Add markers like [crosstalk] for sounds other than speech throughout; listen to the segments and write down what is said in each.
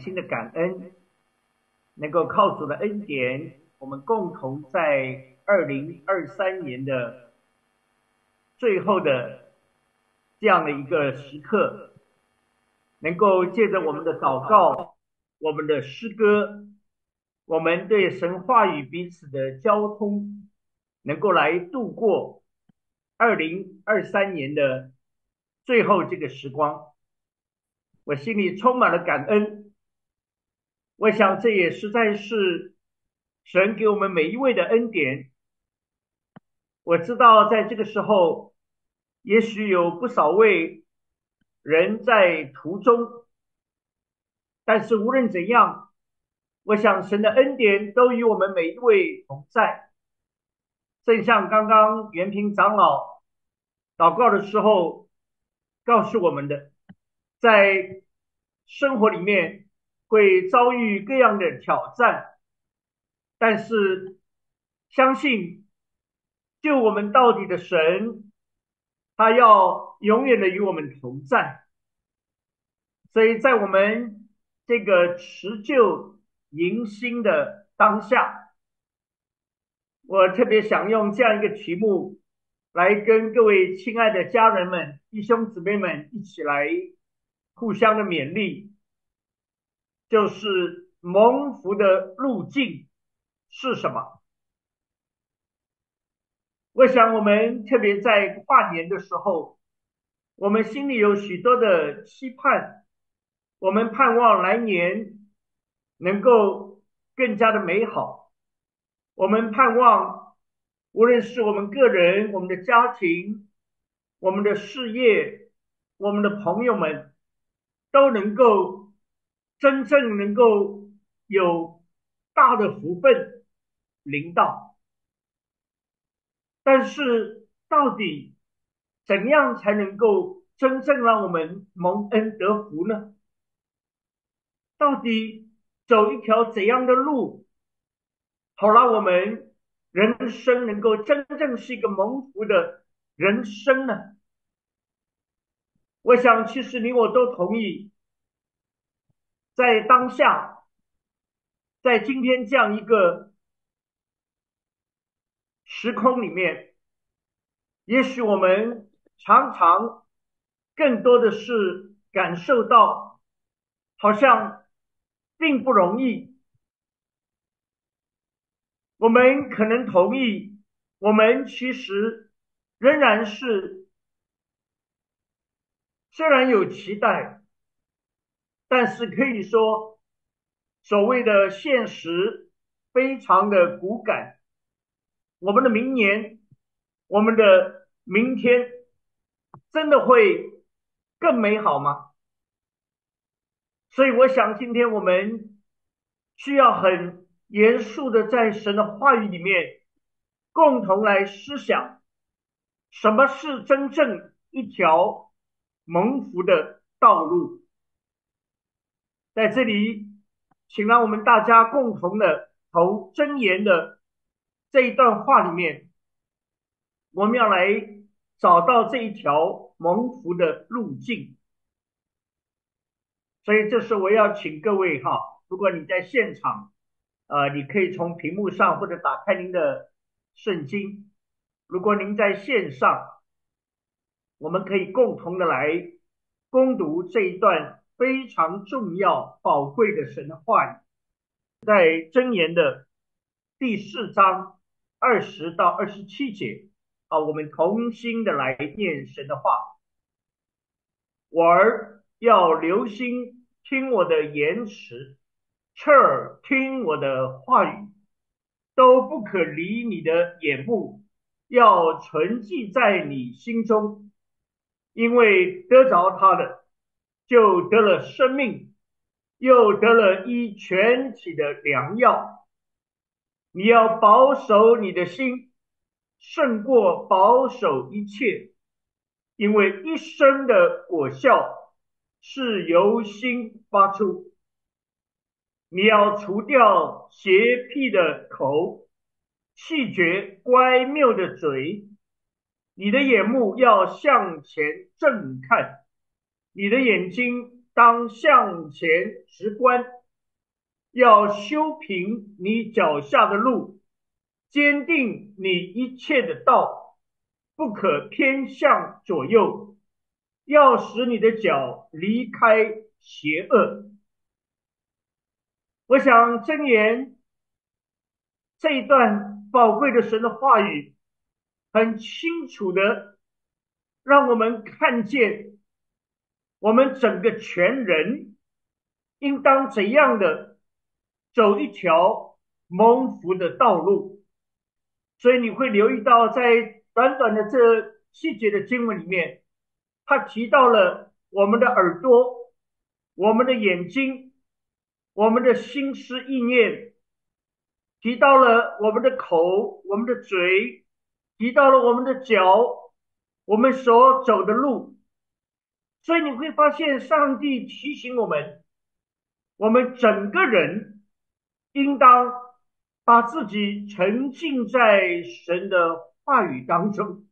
心的感恩，能够靠主的恩典，我们共同在二零二三年的最后的这样的一个时刻，能够借着我们的祷告、我们的诗歌、我们对神话语彼此的交通，能够来度过二零二三年的最后这个时光。我心里充满了感恩，我想这也实在是神给我们每一位的恩典。我知道在这个时候，也许有不少位人在途中，但是无论怎样，我想神的恩典都与我们每一位同在。正像刚刚袁平长老祷告的时候告诉我们的。在生活里面会遭遇各样的挑战，但是相信救我们到底的神，他要永远的与我们同在。所以在我们这个持旧迎新的当下，我特别想用这样一个题目来跟各位亲爱的家人们、弟兄姊妹们一起来。互相的勉励，就是蒙福的路径是什么？我想，我们特别在跨年的时候，我们心里有许多的期盼，我们盼望来年能够更加的美好。我们盼望，无论是我们个人、我们的家庭、我们的事业、我们的朋友们。都能够真正能够有大的福分临到，但是到底怎样才能够真正让我们蒙恩得福呢？到底走一条怎样的路，好让我们人生能够真正是一个蒙福的人生呢？我想，其实你我都同意，在当下，在今天这样一个时空里面，也许我们常常更多的是感受到，好像并不容易。我们可能同意，我们其实仍然是。虽然有期待，但是可以说，所谓的现实非常的骨感。我们的明年，我们的明天，真的会更美好吗？所以，我想今天我们需要很严肃的在神的话语里面，共同来思想，什么是真正一条。蒙福的道路，在这里，请让我们大家共同的从真言的这一段话里面，我们要来找到这一条蒙福的路径。所以，这时我要请各位哈，如果你在现场，呃，你可以从屏幕上或者打开您的圣经；如果您在线上，我们可以共同的来攻读这一段非常重要、宝贵的神的话语，在箴言的第四章二十到二十七节啊，我们同心的来念神的话。我儿要留心听我的言辞，侧耳听我的话语，都不可离你的眼目，要存记在你心中。因为得着他的，就得了生命，又得了一全体的良药。你要保守你的心，胜过保守一切，因为一生的果效是由心发出。你要除掉邪僻的口，气绝乖谬的嘴。你的眼目要向前正看，你的眼睛当向前直观，要修平你脚下的路，坚定你一切的道，不可偏向左右，要使你的脚离开邪恶。我想箴言这一段宝贵的神的话语，很清楚的让我们看见，我们整个全人应当怎样的走一条蒙福的道路。所以你会留意到，在短短的这细节的经文里面，他提到了我们的耳朵，我们的眼睛。我们的心思意念提到了我们的口、我们的嘴，提到了我们的脚，我们所走的路。所以你会发现，上帝提醒我们，我们整个人应当把自己沉浸在神的话语当中。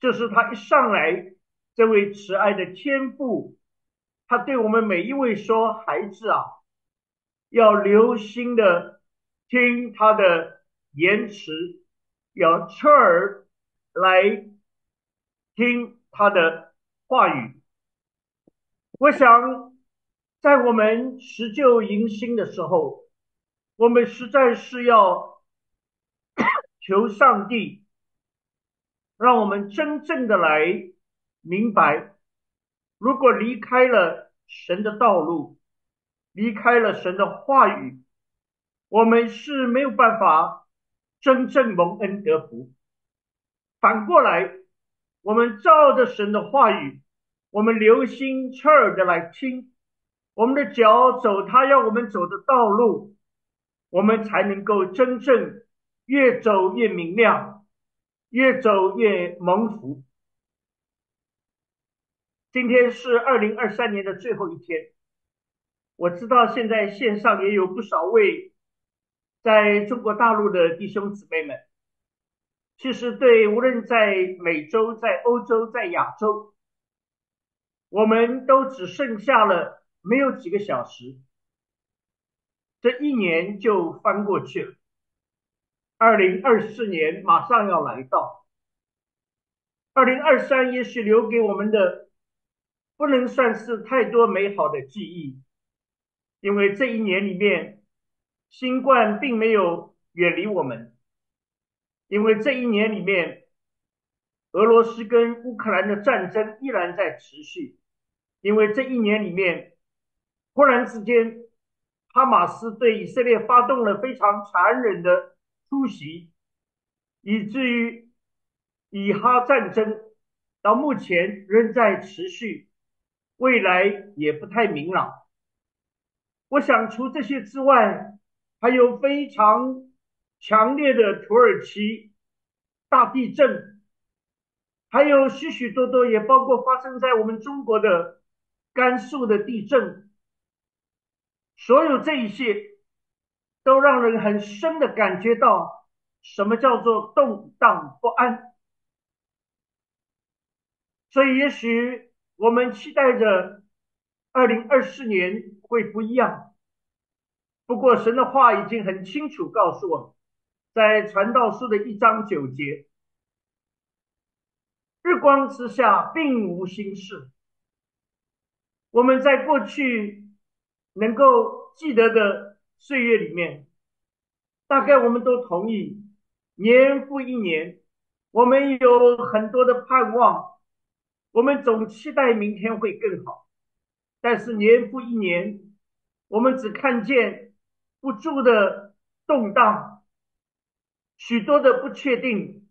这是他一上来，这位慈爱的天父，他对我们每一位说：“孩子啊。”要留心的听他的言辞，要侧耳来听他的话语。我想，在我们辞旧迎新的时候，我们实在是要 [coughs] 求上帝，让我们真正的来明白，如果离开了神的道路。离开了神的话语，我们是没有办法真正蒙恩得福。反过来，我们照着神的话语，我们留心侧耳的来听，我们的脚走他要我们走的道路，我们才能够真正越走越明亮，越走越蒙福。今天是二零二三年的最后一天。我知道现在线上也有不少位在中国大陆的弟兄姊妹们，其实对无论在美洲、在欧洲、在亚洲，我们都只剩下了没有几个小时，这一年就翻过去了。二零二四年马上要来到，二零二三也许留给我们的不能算是太多美好的记忆。因为这一年里面，新冠并没有远离我们。因为这一年里面，俄罗斯跟乌克兰的战争依然在持续。因为这一年里面，忽然之间，哈马斯对以色列发动了非常残忍的突袭，以至于以哈战争到目前仍在持续，未来也不太明朗。我想，除这些之外，还有非常强烈的土耳其大地震，还有许许多多，也包括发生在我们中国的甘肃的地震。所有这一切，都让人很深的感觉到什么叫做动荡不安。所以，也许我们期待着。二零二四年会不一样，不过神的话已经很清楚告诉我们，在传道书的一章九节，日光之下并无新事。我们在过去能够记得的岁月里面，大概我们都同意，年复一年，我们有很多的盼望，我们总期待明天会更好。但是年复一年，我们只看见不住的动荡，许多的不确定。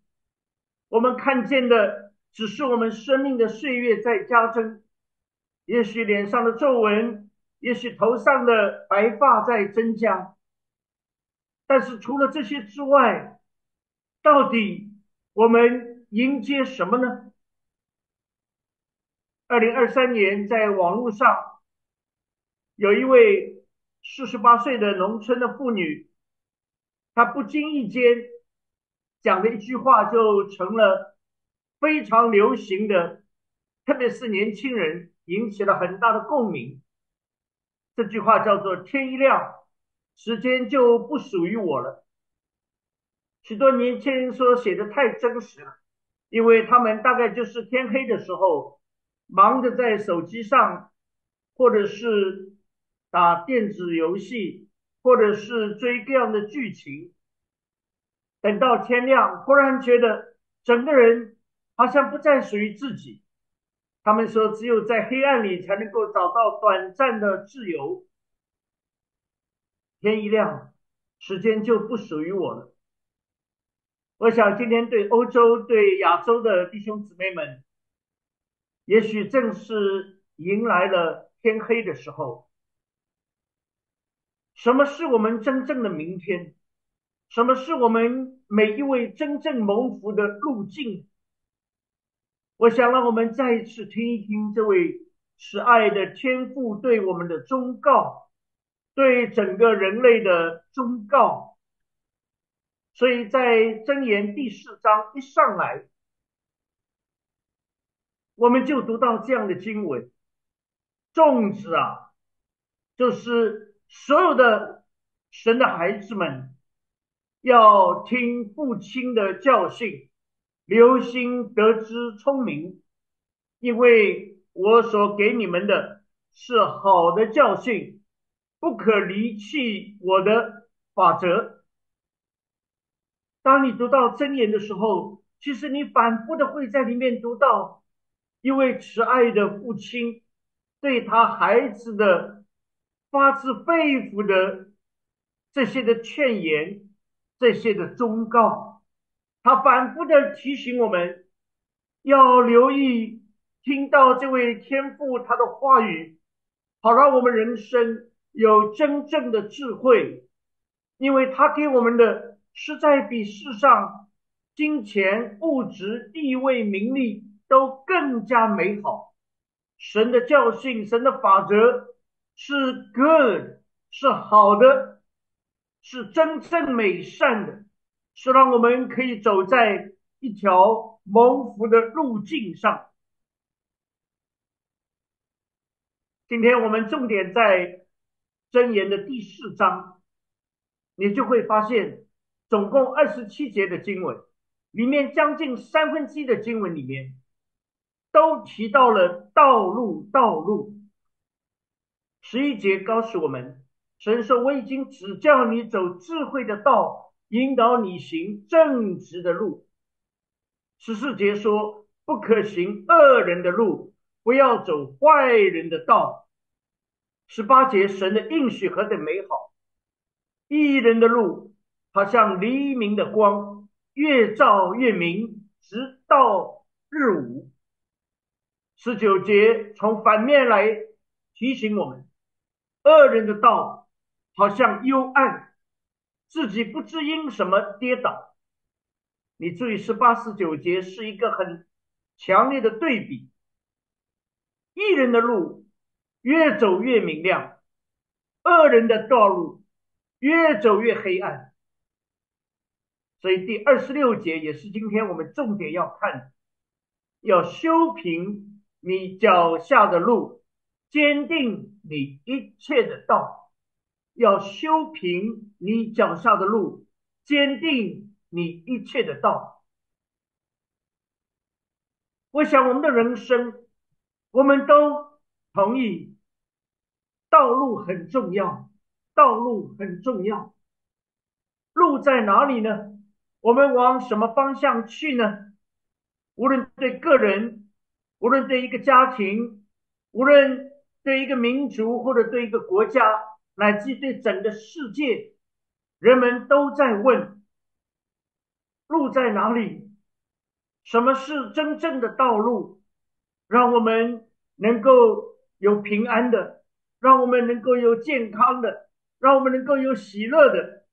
我们看见的只是我们生命的岁月在加增，也许脸上的皱纹，也许头上的白发在增加。但是除了这些之外，到底我们迎接什么呢？二零二三年，在网络上有一位四十八岁的农村的妇女，她不经意间讲的一句话，就成了非常流行的，特别是年轻人引起了很大的共鸣。这句话叫做“天一亮，时间就不属于我了”。许多年轻人说写的太真实了，因为他们大概就是天黑的时候，忙着在手机上，或者是打电子游戏，或者是追各样的剧情。等到天亮，忽然觉得整个人好像不再属于自己。他们说，只有在黑暗里才能够找到短暂的自由。天一亮，时间就不属于我了。我想，今天对欧洲、对亚洲的弟兄姊妹们，也许正是迎来了天黑的时候。什么是我们真正的明天？什么是我们每一位真正蒙福的路径？我想让我们再一次听一听这位慈爱的天父对我们的忠告，对整个人类的忠告。所以在箴言第四章一上来，我们就读到这样的经文：粽子啊，就是所有的神的孩子们要听父亲的教训。留心得知聪明，因为我所给你们的是好的教训，不可离弃我的法则。当你读到真言的时候，其实你反复的会在里面读到一位慈爱的父亲对他孩子的发自肺腑的这些的劝言，这些的忠告。他反复的提醒我们，要留意听到这位天父他的话语，好让我们人生有真正的智慧，因为他给我们的实在比世上金钱、物质、地位、名利都更加美好。神的教训、神的法则是 good，是好的，是真正美善的。是让我们可以走在一条蒙福的路径上。今天我们重点在箴言的第四章，你就会发现，总共二十七节的经文里面，将近三分之一的经文里面，都提到了道路。道路。十一节告诉我们，神说：“我已经指教你走智慧的道。”引导你行正直的路。十四节说，不可行恶人的路，不要走坏人的道。十八节，神的应许何等美好！一人的路，好像黎明的光，越照越明，直到日午。十九节，从反面来提醒我们，恶人的道，好像幽暗。自己不知因什么跌倒，你注意十八、十九节是一个很强烈的对比。一人的路越走越明亮，恶人的道路越走越黑暗。所以第二十六节也是今天我们重点要看的，要修平你脚下的路，坚定你一切的道。要修平你脚下的路，坚定你一切的道。我想我们的人生，我们都同意，道路很重要，道路很重要。路在哪里呢？我们往什么方向去呢？无论对个人，无论对一个家庭，无论对一个民族，或者对一个国家。乃至对整个世界，人们都在问：路在哪里？什么是真正的道路？让我们能够有平安的，让我们能够有健康的，让我们能够有喜乐的，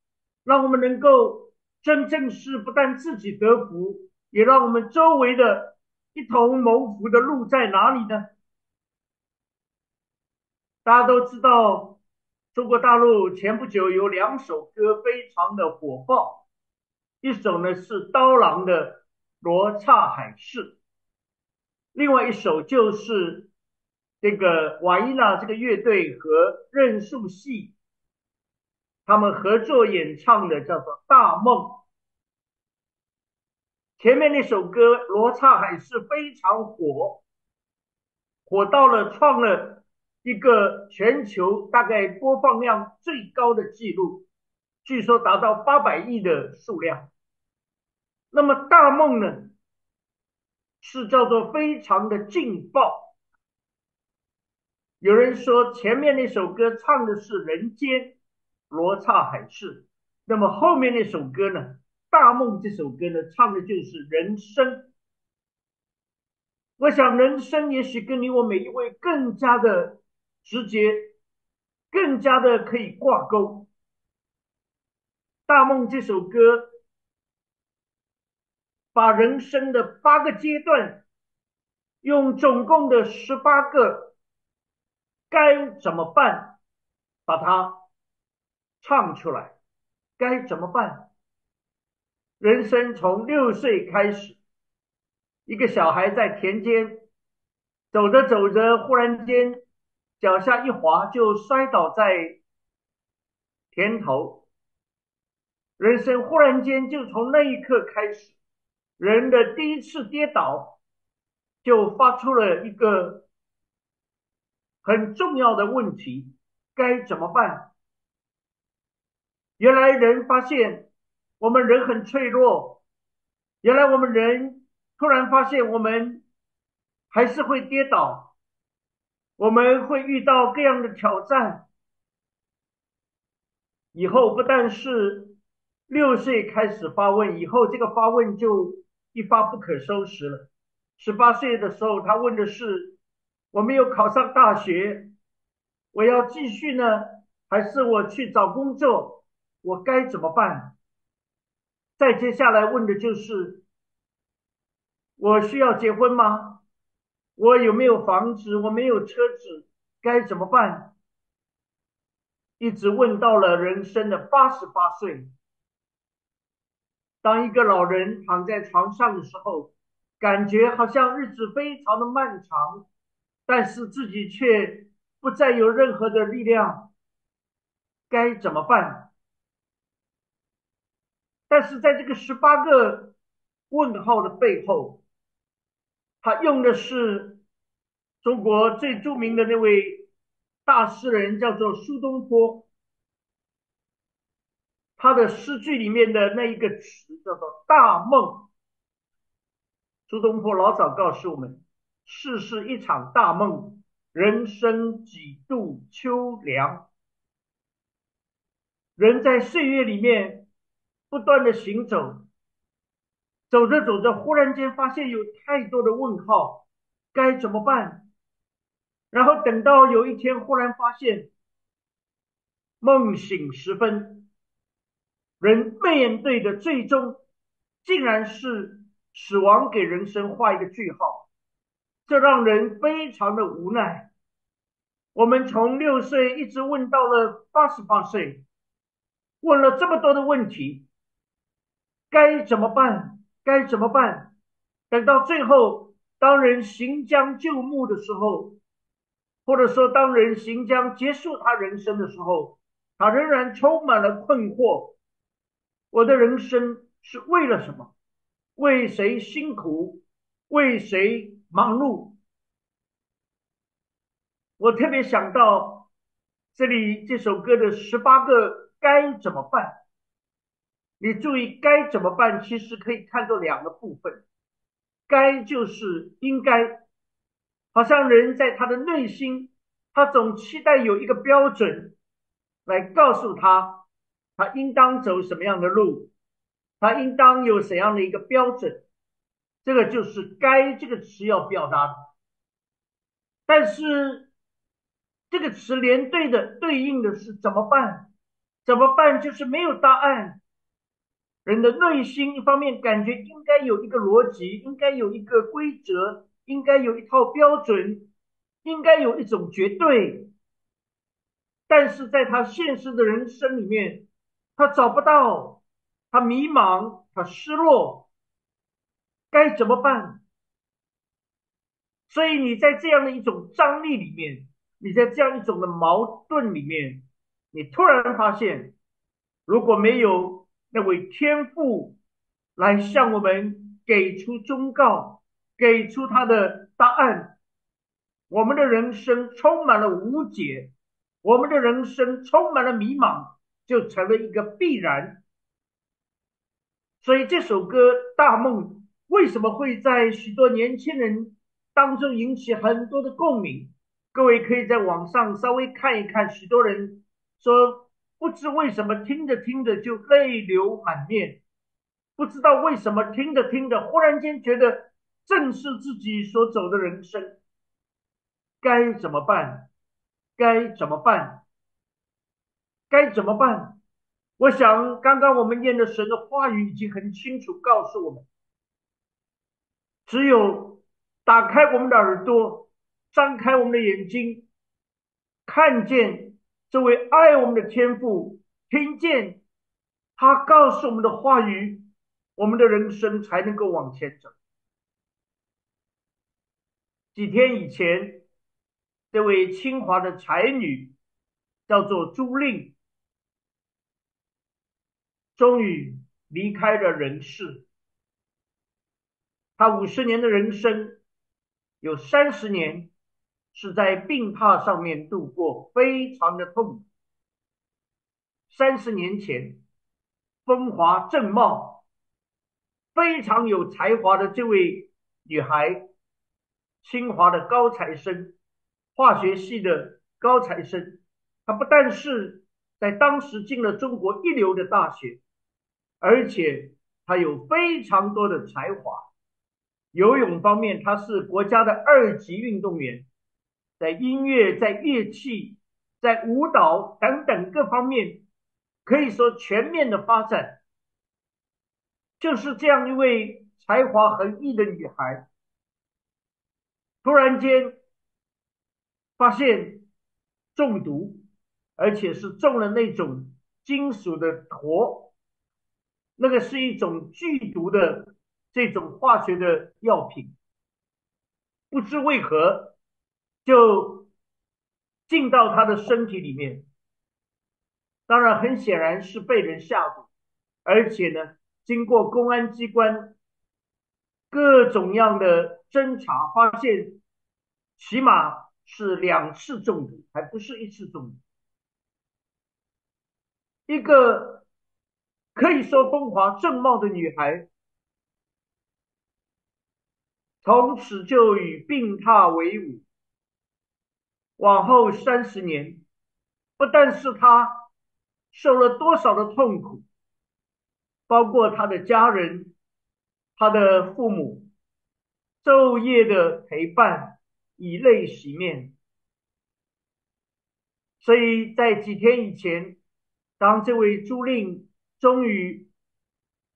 让我们能够真正是不但自己得福，也让我们周围的一同谋福的路在哪里呢？大家都知道。中国大陆前不久有两首歌非常的火爆，一首呢是刀郎的《罗刹海市》，另外一首就是这个瓦依娜这个乐队和任素汐他们合作演唱的叫做《大梦》。前面那首歌《罗刹海市》非常火，火到了创了一个全球大概播放量最高的记录，据说达到八百亿的数量。那么《大梦》呢，是叫做非常的劲爆。有人说前面那首歌唱的是人间罗刹海市，那么后面那首歌呢，《大梦》这首歌呢，唱的就是人生。我想人生也许跟你我每一位更加的直接，更加的可以挂钩。《大梦》这首歌把人生的八个阶段，用总共的十八个。该怎么办？把它唱出来。该怎么办？人生从六岁开始，一个小孩在田间走着走着，忽然间脚下一滑，就摔倒在田头。人生忽然间就从那一刻开始，人的第一次跌倒，就发出了一个。很重要的问题，该怎么办？原来人发现我们人很脆弱，原来我们人突然发现我们还是会跌倒，我们会遇到各样的挑战。以后不但是六岁开始发问，以后这个发问就一发不可收拾了。十八岁的时候，他问的是。我没有考上大学，我要继续呢，还是我去找工作？我该怎么办？再接下来问的就是：我需要结婚吗？我有没有房子？我没有车子，该怎么办？一直问到了人生的八十八岁。当一个老人躺在床上的时候，感觉好像日子非常的漫长。但是自己却不再有任何的力量，该怎么办？但是在这个十八个问号的背后，他用的是中国最著名的那位大诗人，叫做苏东坡。他的诗句里面的那一个词叫做“大梦”。苏东坡老早告诉我们。世事一场大梦，人生几度秋凉。人在岁月里面不断的行走，走着走着，忽然间发现有太多的问号，该怎么办？然后等到有一天，忽然发现梦醒时分，人面对的最终竟然是死亡，给人生画一个句号。这让人非常的无奈。我们从六岁一直问到了八十八岁，问了这么多的问题，该怎么办？该怎么办？等到最后，当人行将就木的时候，或者说当人行将结束他人生的时候，他仍然充满了困惑。我的人生是为了什么？为谁辛苦？为谁？忙碌，我特别想到这里这首歌的十八个该怎么办？你注意，该怎么办？其实可以看作两个部分。该就是应该，好像人在他的内心，他总期待有一个标准来告诉他，他应当走什么样的路，他应当有怎样的一个标准。这个就是“该”这个词要表达的，但是这个词连对的对应的是怎么办？怎么办？就是没有答案。人的内心一方面感觉应该有一个逻辑，应该有一个规则，应该有一套标准，应该有一种绝对，但是在他现实的人生里面，他找不到，他迷茫，他失落。该怎么办？所以你在这样的一种张力里面，你在这样一种的矛盾里面，你突然发现，如果没有那位天父来向我们给出忠告，给出他的答案，我们的人生充满了无解，我们的人生充满了迷茫，就成了一个必然。所以这首歌《大梦》为什么会在许多年轻人？当中引起很多的共鸣，各位可以在网上稍微看一看，许多人说不知为什么听着听着就泪流满面，不知道为什么听着听着忽然间觉得正是自己所走的人生，该怎么办？该怎么办？该怎么办？我想刚刚我们念的神的话语已经很清楚告诉我们，只有。打开我们的耳朵，张开我们的眼睛，看见这位爱我们的天父，听见他告诉我们的话语，我们的人生才能够往前走。几天以前，这位清华的才女叫做朱令，终于离开了人世。她五十年的人生。有三十年是在病榻上面度过，非常的痛苦。三十年前，风华正茂、非常有才华的这位女孩，清华的高材生，化学系的高材生，她不但是在当时进了中国一流的大学，而且她有非常多的才华。游泳方面，他是国家的二级运动员，在音乐、在乐器、在舞蹈等等各方面，可以说全面的发展。就是这样一位才华横溢的女孩，突然间发现中毒，而且是中了那种金属的铊，那个是一种剧毒的。这种化学的药品，不知为何就进到他的身体里面。当然，很显然是被人下毒，而且呢，经过公安机关各种样的侦查，发现起码是两次中毒，还不是一次中毒。一个可以说风华正茂的女孩。从此就与病榻为伍，往后三十年，不但是他受了多少的痛苦，包括他的家人、他的父母昼夜的陪伴，以泪洗面。所以在几天以前，当这位朱令终于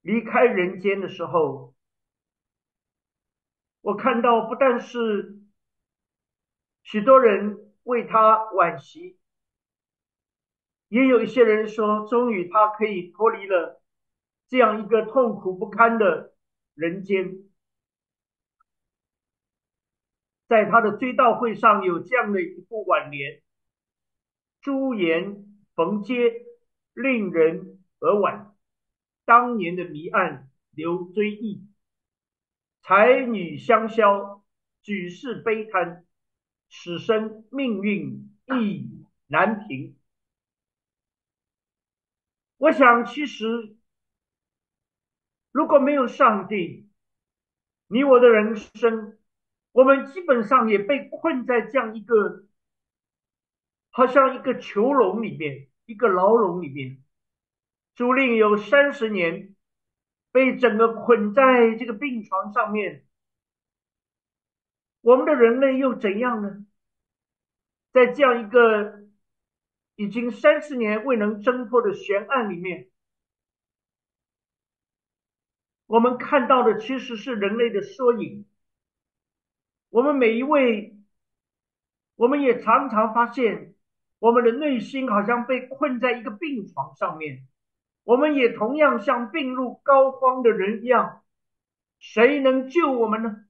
离开人间的时候。我看到不但是许多人为他惋惜，也有一些人说，终于他可以脱离了这样一个痛苦不堪的人间。在他的追悼会上有这样的一副挽联：“朱颜逢接，令人而惋，当年的谜案留追忆。”才女相消，举世悲叹，此生命运亦难平。我想，其实如果没有上帝，你我的人生，我们基本上也被困在这样一个，好像一个囚笼里面，一个牢笼里面。主令有三十年。被整个捆在这个病床上面，我们的人类又怎样呢？在这样一个已经三十年未能侦破的悬案里面，我们看到的其实是人类的缩影。我们每一位，我们也常常发现，我们的内心好像被困在一个病床上面。我们也同样像病入膏肓的人一样，谁能救我们呢？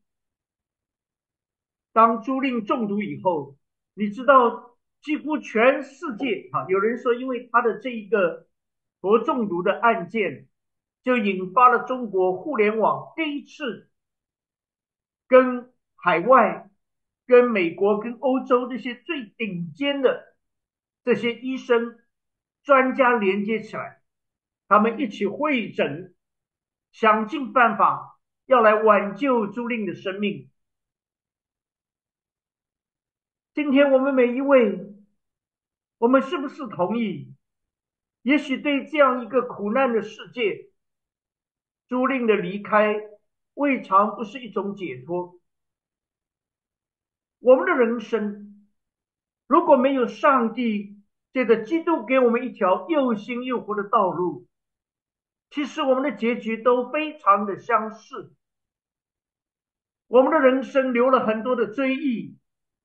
当租赁中毒以后，你知道几乎全世界啊，有人说因为他的这一个铂中毒的案件，就引发了中国互联网第一次跟海外、跟美国、跟欧洲这些最顶尖的这些医生专家连接起来，他们一起会诊，想尽办法要来挽救租赁的生命。今天我们每一位，我们是不是同意？也许对这样一个苦难的世界，租赁的离开未尝不是一种解脱。我们的人生如果没有上帝这个基督给我们一条又新又活的道路，其实我们的结局都非常的相似。我们的人生留了很多的追忆。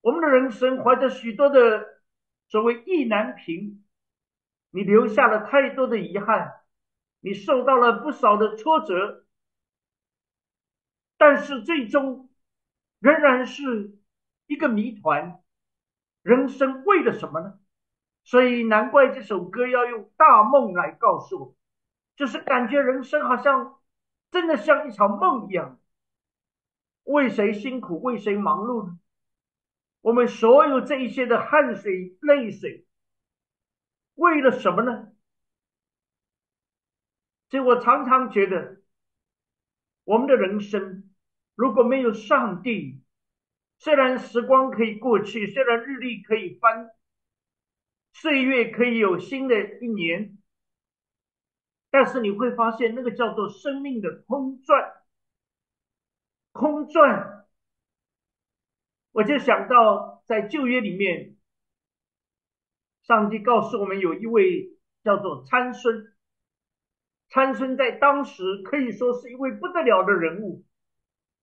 我们的人生怀着许多的所谓意难平，你留下了太多的遗憾，你受到了不少的挫折，但是最终仍然是一个谜团。人生为了什么呢？所以难怪这首歌要用大梦来告诉我，就是感觉人生好像真的像一场梦一样。为谁辛苦，为谁忙碌呢？我们所有这一些的汗水、泪水，为了什么呢？所以我常常觉得，我们的人生如果没有上帝，虽然时光可以过去，虽然日历可以翻，岁月可以有新的一年，但是你会发现，那个叫做生命的空转，空转。我就想到，在旧约里面，上帝告诉我们，有一位叫做参孙。参孙在当时可以说是一位不得了的人物，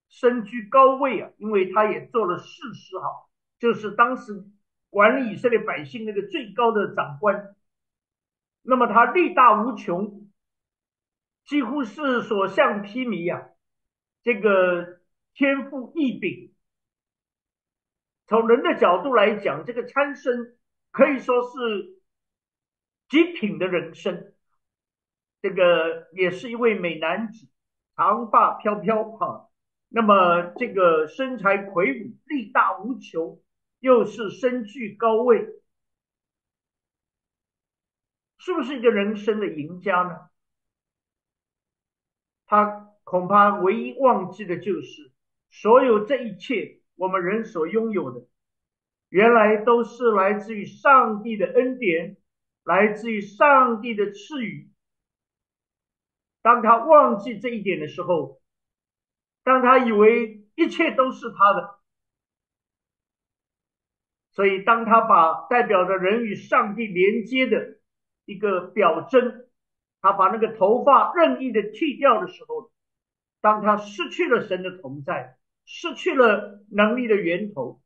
身居高位啊，因为他也做了事师哈，就是当时管理以色列百姓那个最高的长官。那么他力大无穷，几乎是所向披靡呀，这个天赋异禀。从人的角度来讲，这个参生可以说是极品的人生。这个也是一位美男子，长发飘飘哈。那么这个身材魁梧，力大无穷，又是身居高位，是不是一个人生的赢家呢？他恐怕唯一忘记的就是所有这一切。我们人所拥有的，原来都是来自于上帝的恩典，来自于上帝的赐予。当他忘记这一点的时候，当他以为一切都是他的，所以当他把代表着人与上帝连接的一个表征，他把那个头发任意的剃掉的时候，当他失去了神的同在。失去了能力的源头，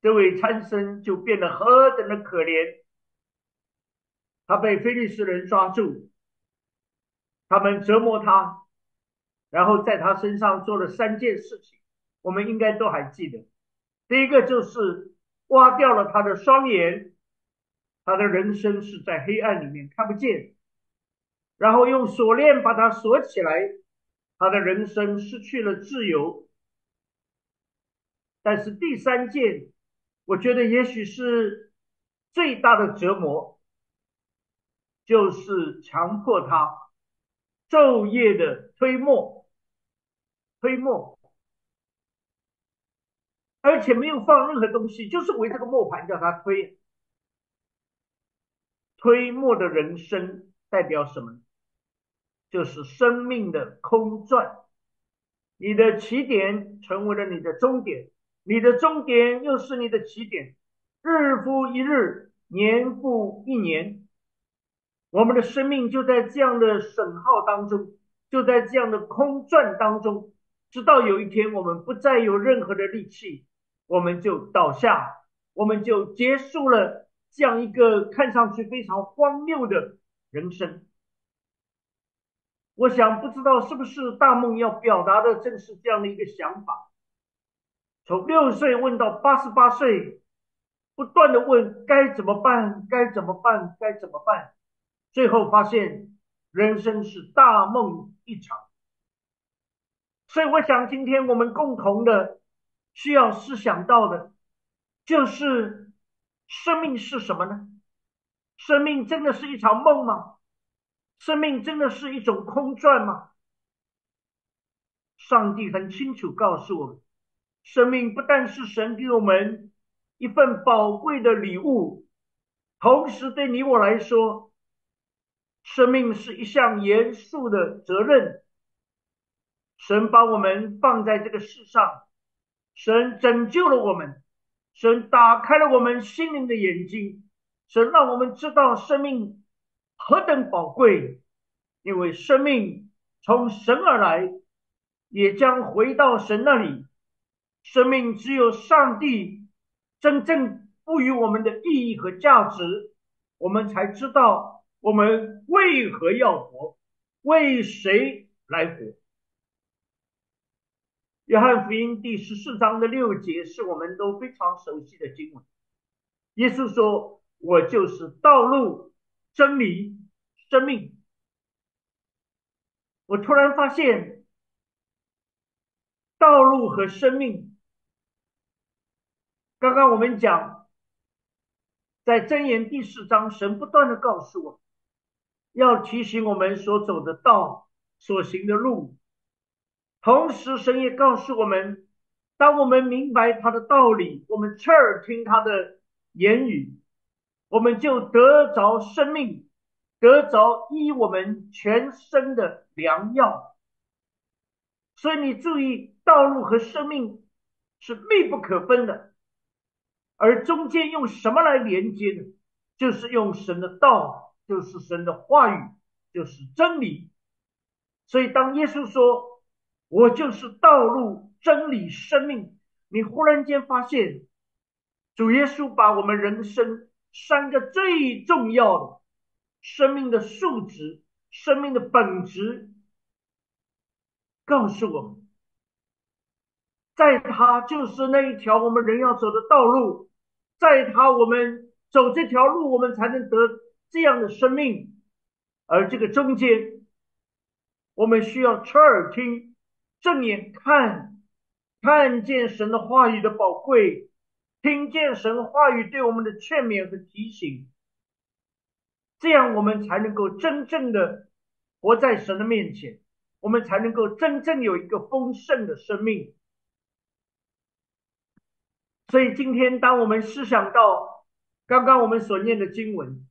这位参生就变得何等的可怜。他被菲利斯人抓住，他们折磨他，然后在他身上做了三件事情，我们应该都还记得。第一个就是挖掉了他的双眼，他的人生是在黑暗里面看不见，然后用锁链把他锁起来。他的人生失去了自由，但是第三件，我觉得也许是最大的折磨，就是强迫他昼夜的推磨、推磨，而且没有放任何东西，就是围这个磨盘叫他推。推磨的人生代表什么？就是生命的空转，你的起点成为了你的终点，你的终点又是你的起点，日复一日，年复一年，我们的生命就在这样的损耗当中，就在这样的空转当中，直到有一天我们不再有任何的力气，我们就倒下，我们就结束了这样一个看上去非常荒谬的人生。我想不知道是不是大梦要表达的正是这样的一个想法。从六岁问到八十八岁，不断的问该怎么办？该怎么办？该怎么办？最后发现人生是大梦一场。所以，我想今天我们共同的需要思想到的，就是生命是什么呢？生命真的是一场梦吗？生命真的是一种空转吗？上帝很清楚告诉我们，生命不但是神给我们一份宝贵的礼物，同时对你我来说，生命是一项严肃的责任。神把我们放在这个世上，神拯救了我们，神打开了我们心灵的眼睛，神让我们知道生命何等宝贵，因为生命从神而来。也将回到神那里。生命只有上帝真正赋予我们的意义和价值，我们才知道我们为何要活，为谁来活。约翰福音第十四章的六节是我们都非常熟悉的经文。耶稣说：“我就是道路、真理、生命。”我突然发现。道路和生命。刚刚我们讲，在箴言第四章，神不断的告诉我，要提醒我们所走的道、所行的路。同时，神也告诉我们，当我们明白他的道理，我们侧耳听他的言语，我们就得着生命，得着医我们全身的良药。所以你注意，道路和生命是密不可分的，而中间用什么来连接呢？就是用神的道，就是神的话语，就是真理。所以当耶稣说“我就是道路、真理、生命”，你忽然间发现，主耶稣把我们人生三个最重要的生命的数值、生命的本质。告诉我们，在他就是那一条我们人要走的道路，在他我们走这条路，我们才能得这样的生命。而这个中间，我们需要侧耳听，正眼看，看见神的话语的宝贵，听见神话语对我们的劝勉和提醒，这样我们才能够真正的活在神的面前。我们才能够真正有一个丰盛的生命。所以今天，当我们思想到刚刚我们所念的经文，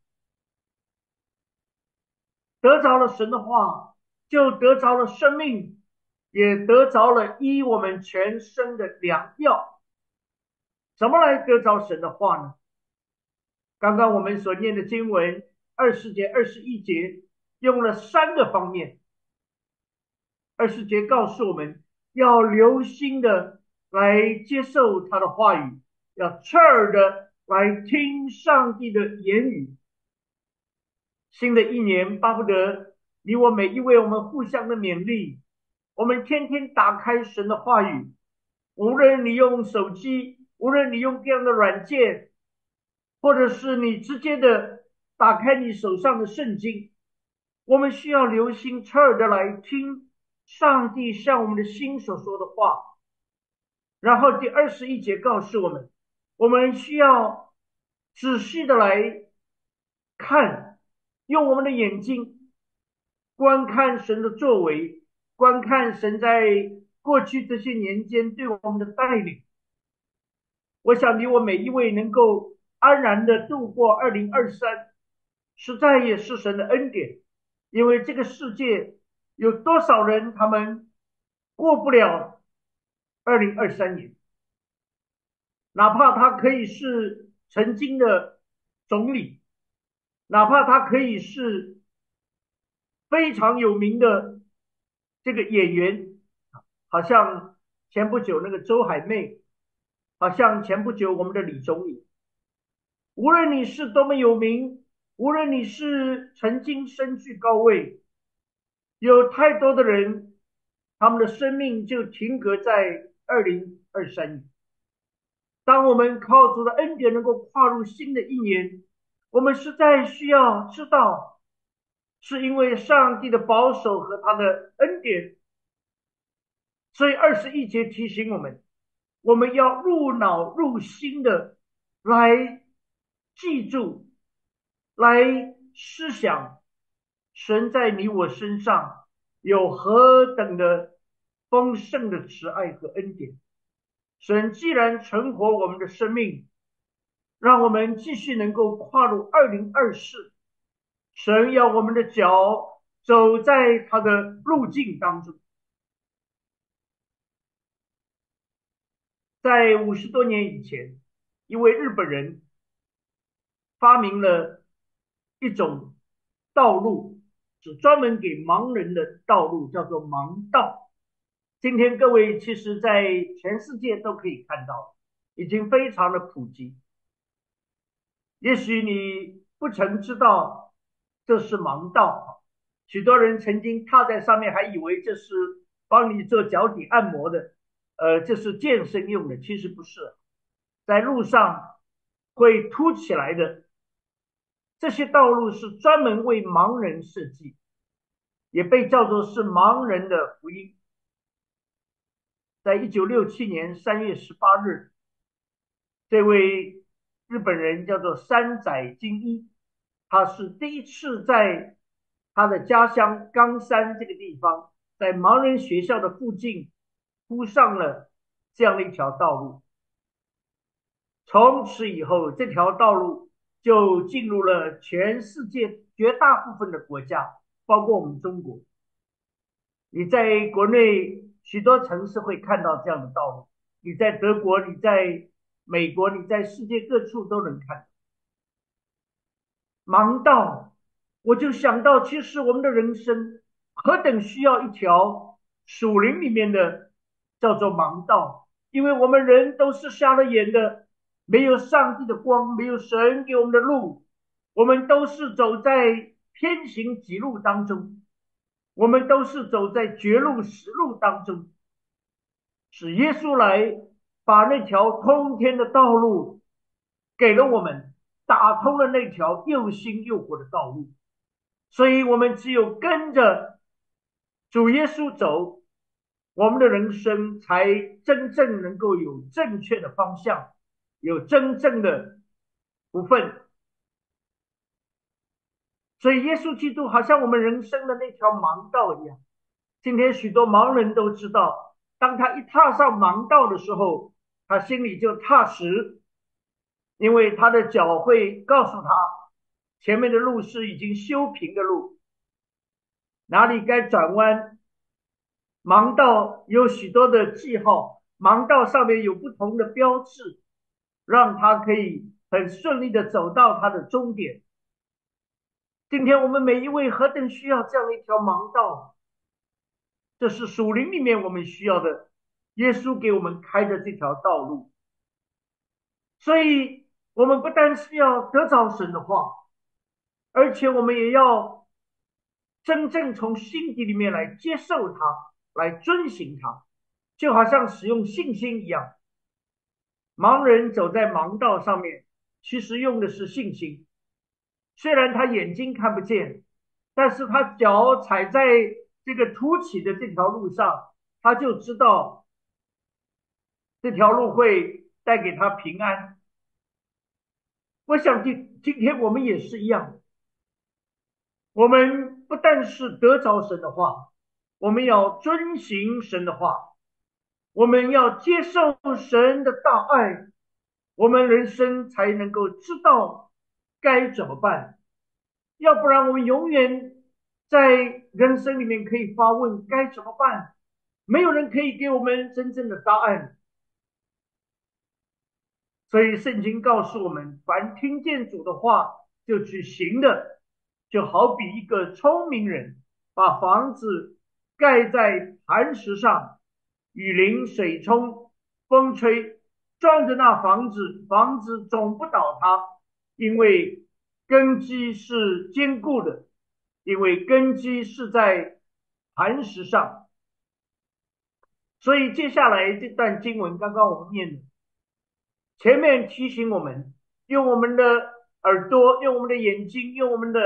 得着了神的话，就得着了生命，也得着了医我们全身的良药。怎么来得着神的话呢？刚刚我们所念的经文二十节、二十一节，用了三个方面。二十节告诉我们要留心的来接受他的话语，要侧耳的来听上帝的言语。新的一年，巴不得你我每一位，我们互相的勉励，我们天天打开神的话语。无论你用手机，无论你用这样的软件，或者是你直接的打开你手上的圣经，我们需要留心侧耳的来听。上帝向我们的心所说的话，然后第二十一节告诉我们，我们需要仔细的来看，用我们的眼睛观看神的作为，观看神在过去这些年间对我们的带领。我想你我每一位能够安然的度过二零二三，实在也是神的恩典，因为这个世界。有多少人他们过不了二零二三年？哪怕他可以是曾经的总理，哪怕他可以是非常有名的这个演员，好像前不久那个周海媚，好像前不久我们的李总理。无论你是多么有名，无论你是曾经身居高位。有太多的人，他们的生命就停格在二零二三年。当我们靠主的恩典能够跨入新的一年，我们实在需要知道，是因为上帝的保守和他的恩典。所以二十一节提醒我们，我们要入脑入心的来记住，来思想，神在你我身上有何等的丰盛的慈爱和恩典。神既然存活我们的生命，让我们继续能够跨入二零二四。神要我们的脚走在他的路径当中。在五十多年以前，一位日本人发明了一种道路，是专门给盲人的道路，叫做盲道。今天各位其实，在全世界都可以看到，已经非常的普及。也许你不曾知道这是盲道，许多人曾经踏在上面，还以为这是帮你做脚底按摩的。呃，这是健身用的，其实不是，在路上会凸起来的。这些道路是专门为盲人设计，也被叫做是盲人的福音。在一九六七年三月十八日，这位日本人叫做山仔金一，他是第一次在他的家乡冈山这个地方，在盲人学校的附近。铺上了这样的一条道路，从此以后，这条道路就进入了全世界绝大部分的国家，包括我们中国。你在国内许多城市会看到这样的道路，你在德国、你在美国、你在世界各处都能看。盲道，我就想到，其实我们的人生何等需要一条树林里面的。叫做盲道，因为我们人都是瞎了眼的，没有上帝的光，没有神给我们的路，我们都是走在偏行歧路当中，我们都是走在绝路死路当中。是耶稣来把那条通天的道路给了我们，打通了那条又新又活的道路，所以我们只有跟着主耶稣走。我们的人生才真正能够有正确的方向，有真正的福分。所以，耶稣基督好像我们人生的那条盲道一样。今天许多盲人都知道，当他一踏上盲道的时候，他心里就踏实，因为他的脚会告诉他，前面的路是已经修平的路，哪里该转弯。盲道有许多的记号，盲道上面有不同的标志，让他可以很顺利的走到他的终点。今天我们每一位何等需要这样的一条盲道，这是属灵里面我们需要的，耶稣给我们开的这条道路。所以，我们不单是要得着神的话，而且我们也要真正从心底里面来接受它。来遵循它，就好像使用信心一样。盲人走在盲道上面，其实用的是信心。虽然他眼睛看不见，但是他脚踩在这个凸起的这条路上，他就知道这条路会带给他平安。我想今今天我们也是一样，我们不但是得着神的话。我们要遵行神的话，我们要接受神的大爱，我们人生才能够知道该怎么办。要不然，我们永远在人生里面可以发问该怎么办，没有人可以给我们真正的答案。所以，圣经告诉我们：凡听见主的话就去行的，就好比一个聪明人把房子。盖在磐石上，雨淋、水冲、风吹，撞着那房子，房子总不倒塌，因为根基是坚固的，因为根基是在磐石上。所以接下来这段经文，刚刚我们念的，前面提醒我们，用我们的耳朵，用我们的眼睛，用我们的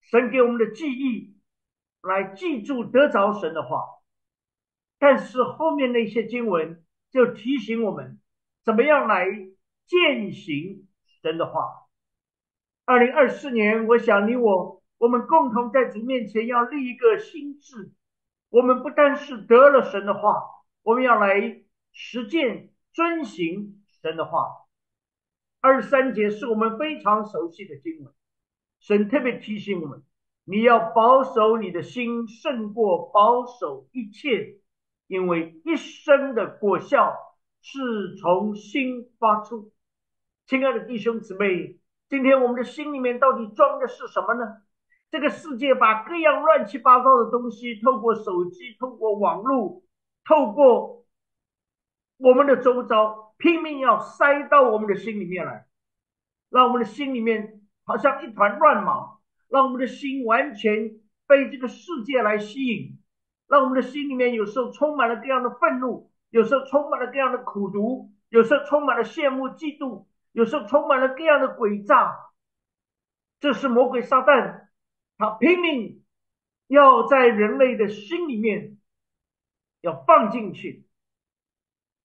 神给我们的记忆来记住得着神的话。但是后面那些经文就提醒我们，怎么样来践行神的话。二零二四年，我想你我，我们共同在主面前要立一个心志。我们不单是得了神的话，我们要来实践、遵行神的话。二十三节是我们非常熟悉的经文，神特别提醒我们：你要保守你的心，胜过保守一切，因为一生的果效是从心发出。亲爱的弟兄姊妹。今天我们的心里面到底装的是什么呢？这个世界把各样乱七八糟的东西，透过手机、透过网络、透过我们的周遭，拼命要塞到我们的心里面来，让我们的心里面好像一团乱麻，让我们的心完全被这个世界来吸引，让我们的心里面有时候充满了各样的愤怒，有时候充满了各样的苦毒，有时候充满了羡慕、嫉妒。有时候充满了各样的诡诈，这是魔鬼撒旦，他拼命要在人类的心里面要放进去。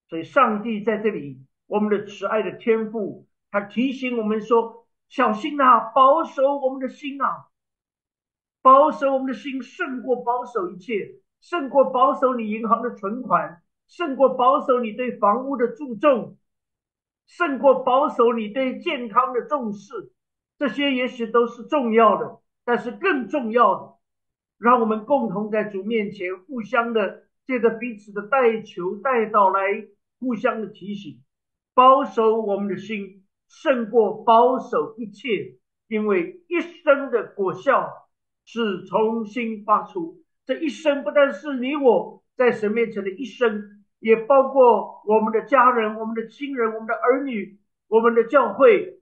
所以，上帝在这里，我们的慈爱的天赋，他提醒我们说：小心呐，保守我们的心啊，保守我们的心胜过保守一切，胜过保守你银行的存款，胜过保守你对房屋的注重。胜过保守你对健康的重视，这些也许都是重要的，但是更重要的，让我们共同在主面前互相的借着彼此的带球带到来，互相的提醒，保守我们的心胜过保守一切，因为一生的果效是重新发出，这一生不但是你我在神面前的一生。也包括我们的家人、我们的亲人、我们的儿女、我们的教会。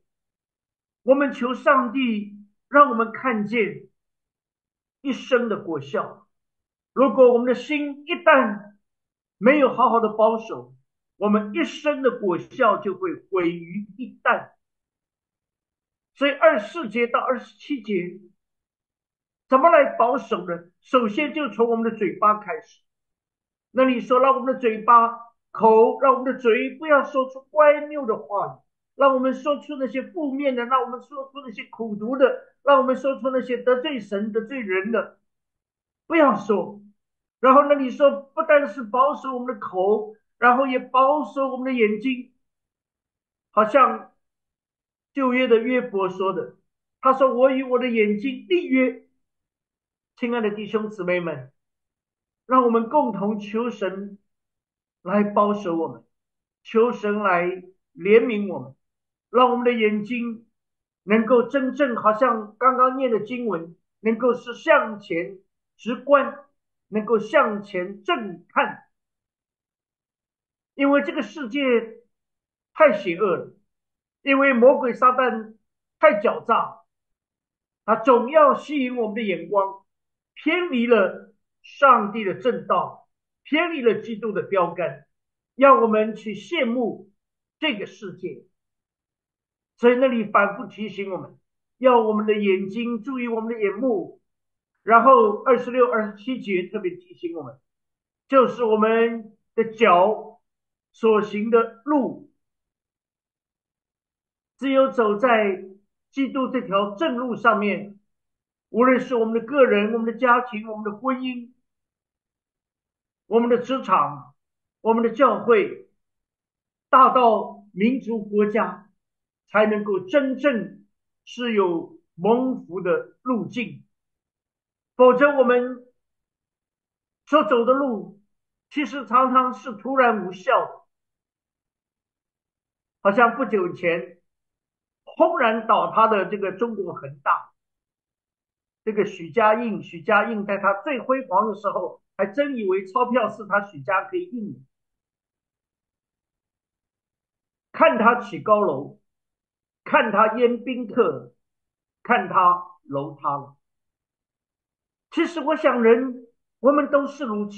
我们求上帝让我们看见一生的果效。如果我们的心一旦没有好好的保守，我们一生的果效就会毁于一旦。所以二十四节到二十七节，怎么来保守呢？首先就从我们的嘴巴开始。那你说，让我们的嘴巴、口，让我们的嘴不要说出乖谬的话语，让我们说出那些负面的，让我们说出那些苦毒的，让我们说出那些得罪神、得罪人的，不要说。然后呢，你说不但是保守我们的口，然后也保守我们的眼睛，好像旧约的约伯说的，他说：“我与我的眼睛立约。”亲爱的弟兄姊妹们。让我们共同求神来保守我们，求神来怜悯我们，让我们的眼睛能够真正好像刚刚念的经文，能够是向前直观，能够向前正看。因为这个世界太邪恶了，因为魔鬼撒旦太狡诈，他总要吸引我们的眼光，偏离了。上帝的正道偏离了基督的标杆，要我们去羡慕这个世界。所以那里反复提醒我们，要我们的眼睛注意我们的眼目。然后二十六、二十七节特别提醒我们，就是我们的脚所行的路，只有走在基督这条正路上面，无论是我们的个人、我们的家庭、我们的婚姻。我们的职场，我们的教会，大到民族国家，才能够真正是有蒙福的路径。否则，我们所走的路，其实常常是突然无效的。好像不久前轰然倒塌的这个中国恒大，这个许家印，许家印在他最辉煌的时候。还真以为钞票是他许家可以印的，看他起高楼，看他淹宾客，看他楼塌了。其实我想，人我们都是如此。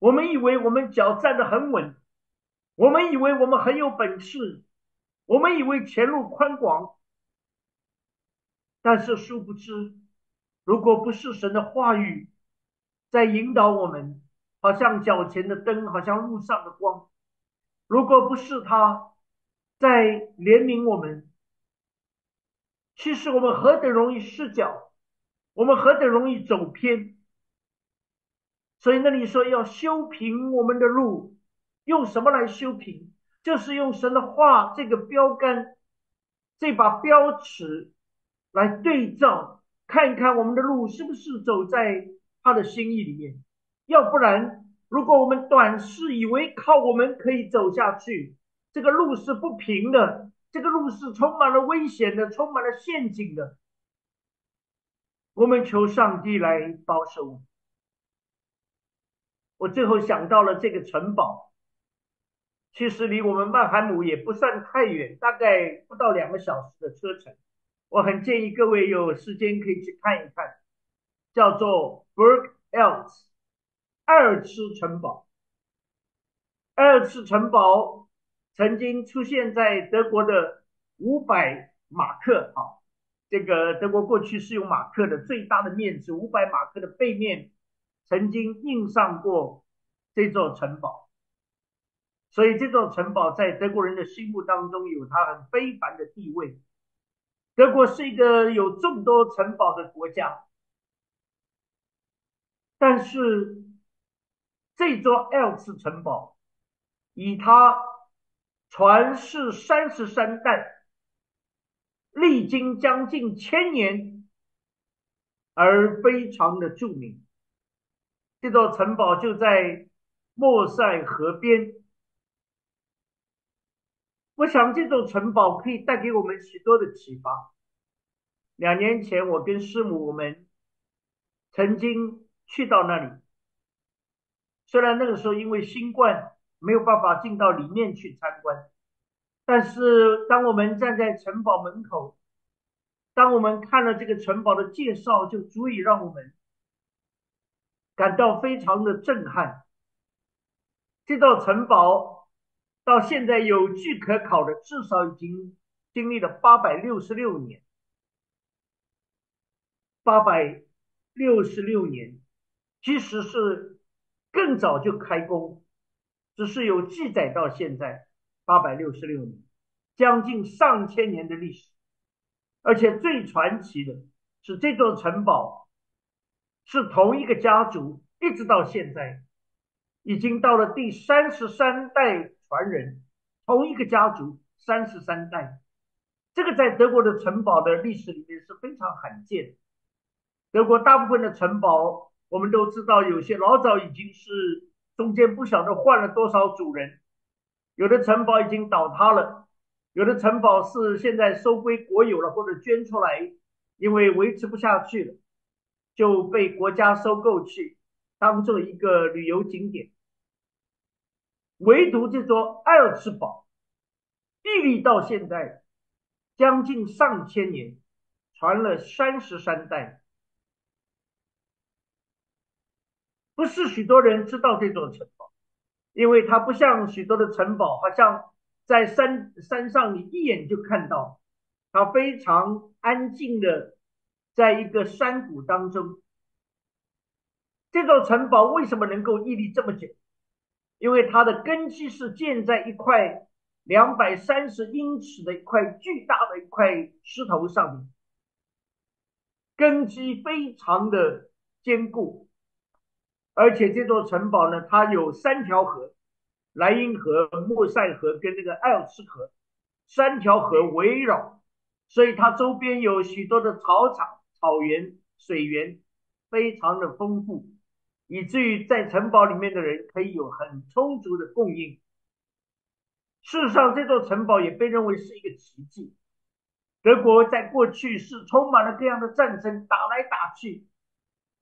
我们以为我们脚站得很稳，我们以为我们很有本事，我们以为前路宽广，但是殊不知，如果不是神的话语在引导我们，好像脚前的灯，好像路上的光；如果不是他在怜悯我们，其实我们何等容易失脚，我们何等容易走偏。所以那里说要修平我们的路。用什么来修平？就是用神的话这个标杆，这把标尺来对照，看一看我们的路是不是走在他的心意里面。要不然，如果我们短视以为靠我们可以走下去，这个路是不平的，这个路是充满了危险的，充满了陷阱的。我们求上帝来保守。我最后想到了这个城堡。其实离我们曼海姆也不算太远，大概不到两个小时的车程。我很建议各位有时间可以去看一看，叫做 Berg Els 艾尔茨城堡。艾尔茨城堡曾经出现在德国的五百马克，啊，这个德国过去是用马克的，最大的面值五百马克的背面曾经印上过这座城堡。所以这座城堡在德国人的心目当中有它很非凡的地位。德国是一个有众多城堡的国家，但是这座艾尔茨城堡以它传世三十三代、历经将近千年而非常的著名。这座城堡就在莫塞河边。我想这座城堡可以带给我们许多的启发。两年前，我跟师母我们曾经去到那里，虽然那个时候因为新冠没有办法进到里面去参观，但是当我们站在城堡门口，当我们看了这个城堡的介绍，就足以让我们感到非常的震撼。这座城堡。到现在有据可考的，至少已经经历了八百六十六年。八百六十六年，其实是更早就开工，只是有记载到现在八百六十六年，将近上千年的历史。而且最传奇的是，这座城堡是同一个家族，一直到现在，已经到了第三十三代。传人，同一个家族三十三代，这个在德国的城堡的历史里面是非常罕见。德国大部分的城堡，我们都知道，有些老早已经是中间不晓得换了多少主人，有的城堡已经倒塌了，有的城堡是现在收归国有了或者捐出来，因为维持不下去了，就被国家收购去当做一个旅游景点。唯独这座艾尔茨堡屹立到现在，将近上千年，传了三十三代。不是许多人知道这座城堡，因为它不像许多的城堡，好像在山山上你一眼就看到，它非常安静的，在一个山谷当中。这座城堡为什么能够屹立这么久？因为它的根基是建在一块两百三十英尺的一块巨大的一块石头上面，根基非常的坚固，而且这座城堡呢，它有三条河，莱茵河、莫塞河跟那个艾尔茨河，三条河围绕，所以它周边有许多的草场、草原、水源，非常的丰富。以至于在城堡里面的人可以有很充足的供应。事实上，这座城堡也被认为是一个奇迹。德国在过去是充满了各样的战争，打来打去，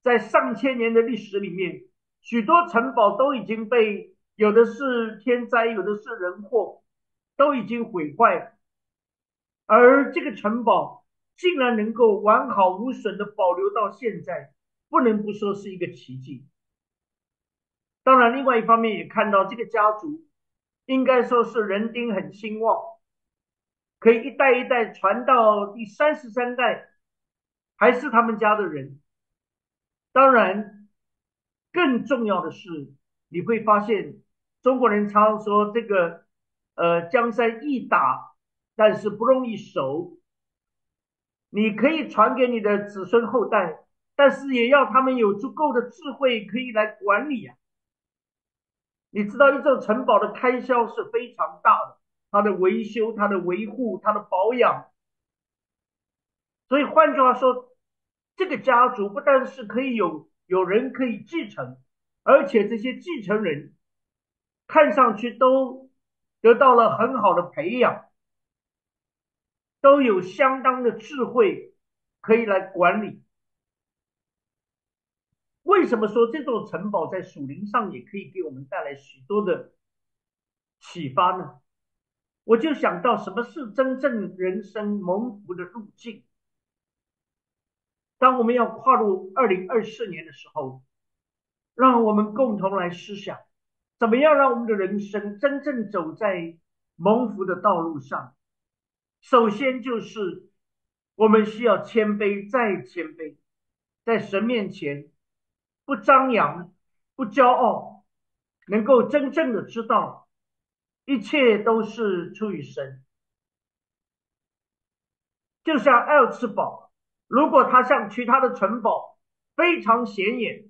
在上千年的历史里面，许多城堡都已经被有的是天灾，有的是人祸，都已经毁坏。而这个城堡竟然能够完好无损的保留到现在，不能不说是一个奇迹。当然，另外一方面也看到这个家族应该说是人丁很兴旺，可以一代一代传到第三十三代，还是他们家的人。当然，更重要的是，你会发现中国人常说这个，呃，江山易打，但是不容易守。你可以传给你的子孙后代，但是也要他们有足够的智慧可以来管理呀。你知道一座城堡的开销是非常大的，它的维修、它的维护、它的保养。所以换句话说，这个家族不但是可以有有人可以继承，而且这些继承人看上去都得到了很好的培养。都有相当的智慧可以来管理。为什么说这座城堡在属灵上也可以给我们带来许多的启发呢？我就想到什么是真正人生蒙福的路径。当我们要跨入二零二四年的时候，让我们共同来思想，怎么样让我们的人生真正走在蒙福的道路上。首先就是我们需要谦卑，再谦卑，在神面前不张扬、不骄傲，能够真正的知道一切都是出于神。就像艾尔茨堡，如果他像其他的城堡非常显眼，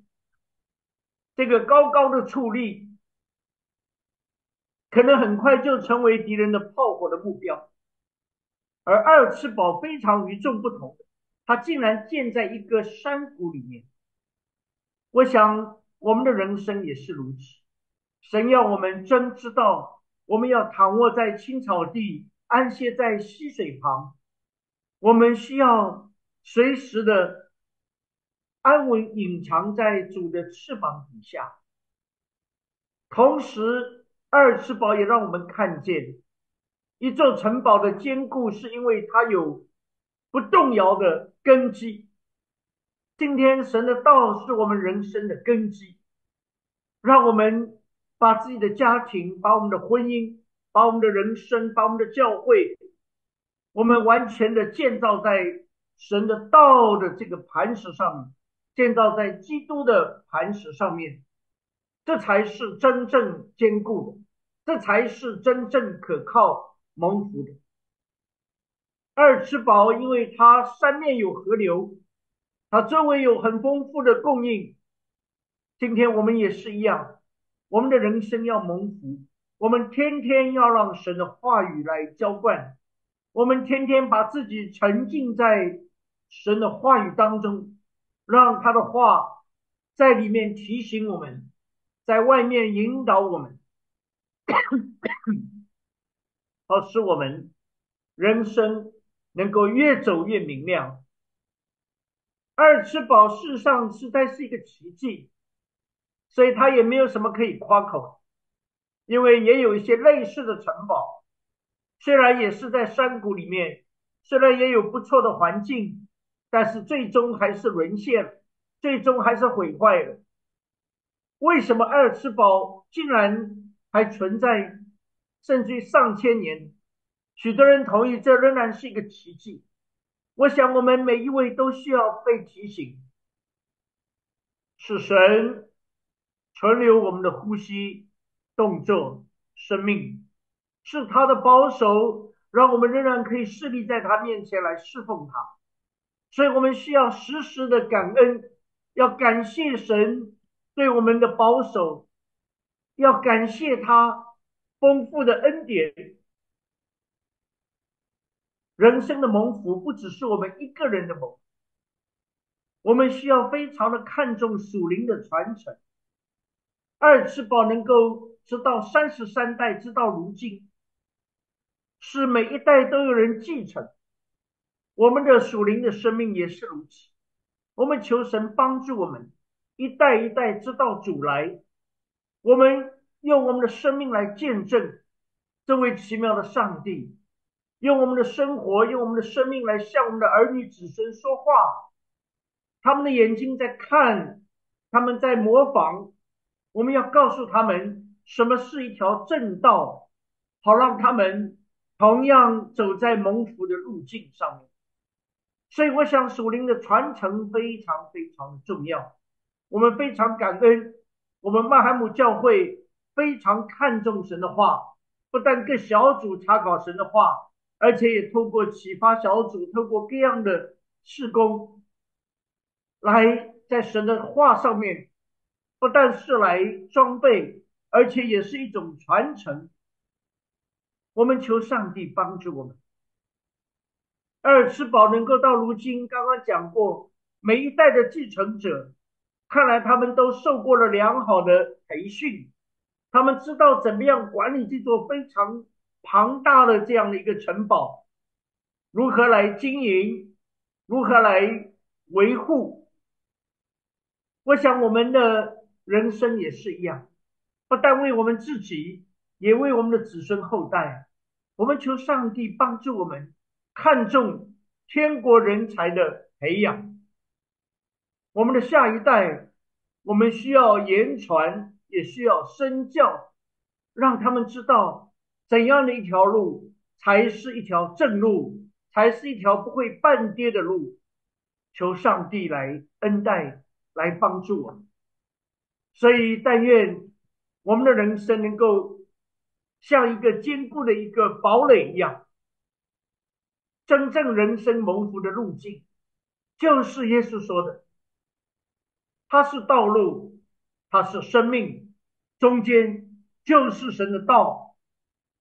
这个高高的矗立，可能很快就成为敌人的炮火的目标。而阿尔茨堡非常与众不同，它竟然建在一个山谷里面。我想我们的人生也是如此。神要我们真知道，我们要躺卧在青草地，安歇在溪水旁。我们需要随时的安稳隐藏在主的翅膀底下。同时，阿尔茨堡也让我们看见。一座城堡的坚固，是因为它有不动摇的根基。今天，神的道是我们人生的根基，让我们把自己的家庭、把我们的婚姻、把我们的人生、把我们的教会，我们完全的建造在神的道的这个磐石上面，建造在基督的磐石上面，这才是真正坚固的，这才是真正可靠。蒙福的二尺堡，因为它三面有河流，它周围有很丰富的供应。今天我们也是一样，我们的人生要蒙福，我们天天要让神的话语来浇灌，我们天天把自己沉浸在神的话语当中，让他的话在里面提醒我们，在外面引导我们。好使我们人生能够越走越明亮。二吃堡事实上实在是一个奇迹，所以它也没有什么可以夸口，因为也有一些类似的城堡，虽然也是在山谷里面，虽然也有不错的环境，但是最终还是沦陷，最终还是毁坏了。为什么二吃堡竟然还存在？甚至于上千年，许多人同意这仍然是一个奇迹。我想，我们每一位都需要被提醒：是神存留我们的呼吸、动作、生命，是他的保守，让我们仍然可以侍立在他面前来侍奉他。所以我们需要时时的感恩，要感谢神对我们的保守，要感谢他。丰富的恩典，人生的蒙福不只是我们一个人的蒙，我们需要非常的看重属灵的传承。二次宝能够直到三十三代，直到如今，是每一代都有人继承。我们的属灵的生命也是如此。我们求神帮助我们，一代一代直到主来，我们。用我们的生命来见证这位奇妙的上帝，用我们的生活，用我们的生命来向我们的儿女子孙说话。他们的眼睛在看，他们在模仿。我们要告诉他们什么是一条正道，好让他们同样走在蒙福的路径上面。所以，我想属灵的传承非常非常的重要。我们非常感恩，我们曼海姆教会非常看重神的话，不但各小组查考神的话，而且也透过启发小组，透过各样的事工，来在神的话上面，不但是来装备，而且也是一种传承。我们求上帝帮助我们。二吃饱能够到如今，刚刚讲过，每一代的继承者，看来他们都受过了良好的培训，他们知道怎么样管理这座非常庞大的这样的一个城堡，如何来经营，如何来维护。我想我们的人生也是一样，不但为我们自己，也为我们的子孙后代。我们求上帝帮助我们。看重天国人才的培养，我们的下一代，我们需要言传，也需要身教，让他们知道怎样的一条路才是一条正路，才是一条不会半跌的路。求上帝来恩待，来帮助我。所以，但愿我们的人生能够像一个坚固的一个堡垒一样。真正人生蒙福的路径，就是耶稣说的，他是道路，他是生命，中间就是神的道。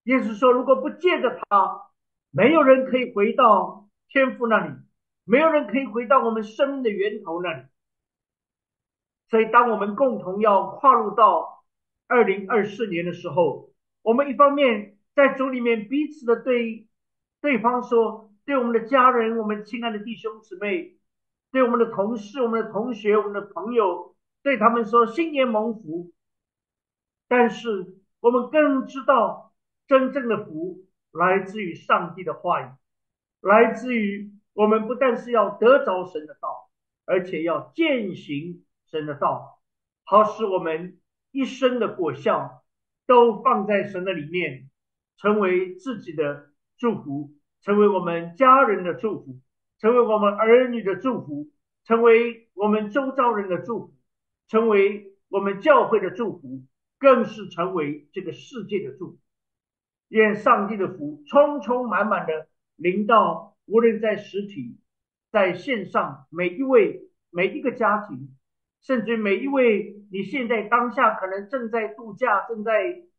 耶稣说，如果不借着他，没有人可以回到天父那里，没有人可以回到我们生命的源头那里。所以，当我们共同要跨入到二零二四年的时候，我们一方面在主里面彼此的对对方说。对我们的家人，我们亲爱的弟兄姊妹，对我们的同事、我们的同学、我们的朋友，对他们说新年蒙福。但是我们更知道，真正的福来自于上帝的话语，来自于我们不但是要得着神的道，而且要践行神的道，好使我们一生的果效都放在神的里面，成为自己的祝福。成为我们家人的祝福，成为我们儿女的祝福，成为我们周遭人的祝福，成为我们教会的祝福，更是成为这个世界的祝福。愿上帝的福充充满满的临到，无论在实体、在线上，每一位、每一个家庭，甚至每一位你现在当下可能正在度假、正在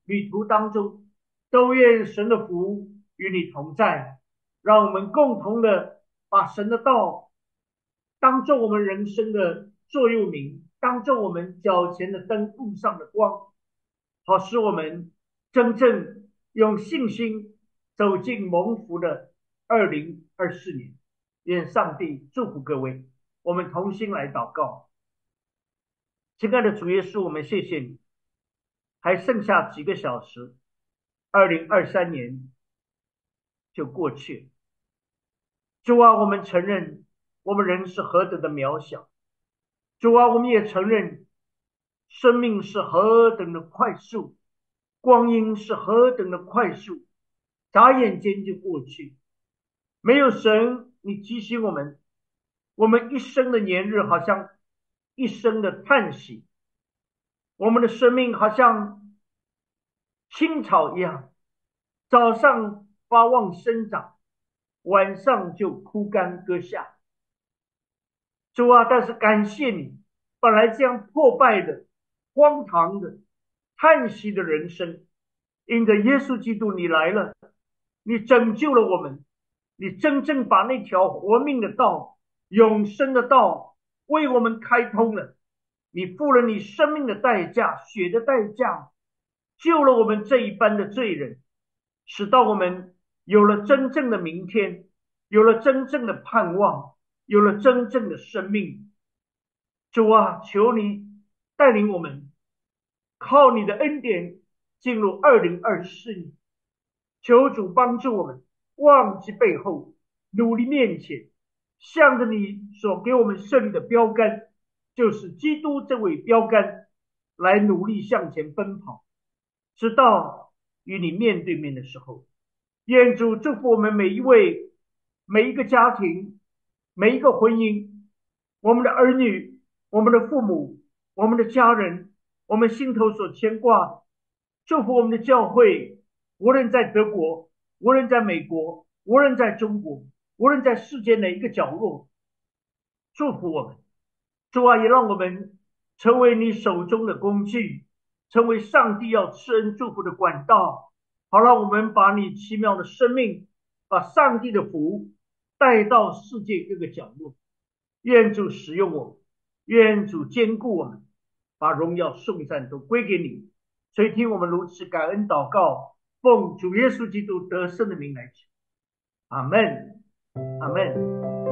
旅途当中，都愿神的福与你同在。让我们共同的把神的道当做我们人生的座右铭，当做我们脚前的灯，路上的光，好使我们真正用信心走进蒙福的二零二四年。愿上帝祝福各位，我们同心来祷告。亲爱的主耶稣，我们谢谢你，还剩下几个小时，二零二三年就过去。主啊，我们承认我们人是何等的渺小。主啊，我们也承认生命是何等的快速，光阴是何等的快速，眨眼间就过去。没有神，你提醒我们，我们一生的年日好像一生的叹息，我们的生命好像青草一样，早上发旺生长。晚上就枯干割下，主啊！但是感谢你，本来这样破败的、荒唐的、叹息的人生，因着耶稣基督你来了，你拯救了我们，你真正把那条活命的道、永生的道为我们开通了，你付了你生命的代价、血的代价，救了我们这一般的罪人，使到我们。有了真正的明天，有了真正的盼望，有了真正的生命。主啊，求你带领我们，靠你的恩典进入二零二四年。求主帮助我们，忘记背后，努力面前，向着你所给我们设立的标杆，就是基督这位标杆，来努力向前奔跑，直到。与你面对面的时候。愿主祝福我们每一位、每一个家庭、每一个婚姻，我们的儿女、我们的父母、我们的家人，我们心头所牵挂。祝福我们的教会，无论在德国，无论在美国，无论在中国，无论在世界哪一个角落，祝福我们。主啊，也让我们成为你手中的工具，成为上帝要赐恩祝福的管道。好了，我们把你奇妙的生命，把上帝的福带到世界各个角落。愿主使用我，愿主坚固我们，把荣耀颂赞都归给你。所以听我们如此感恩祷告，奉主耶稣基督得胜的名来求。阿门，阿门。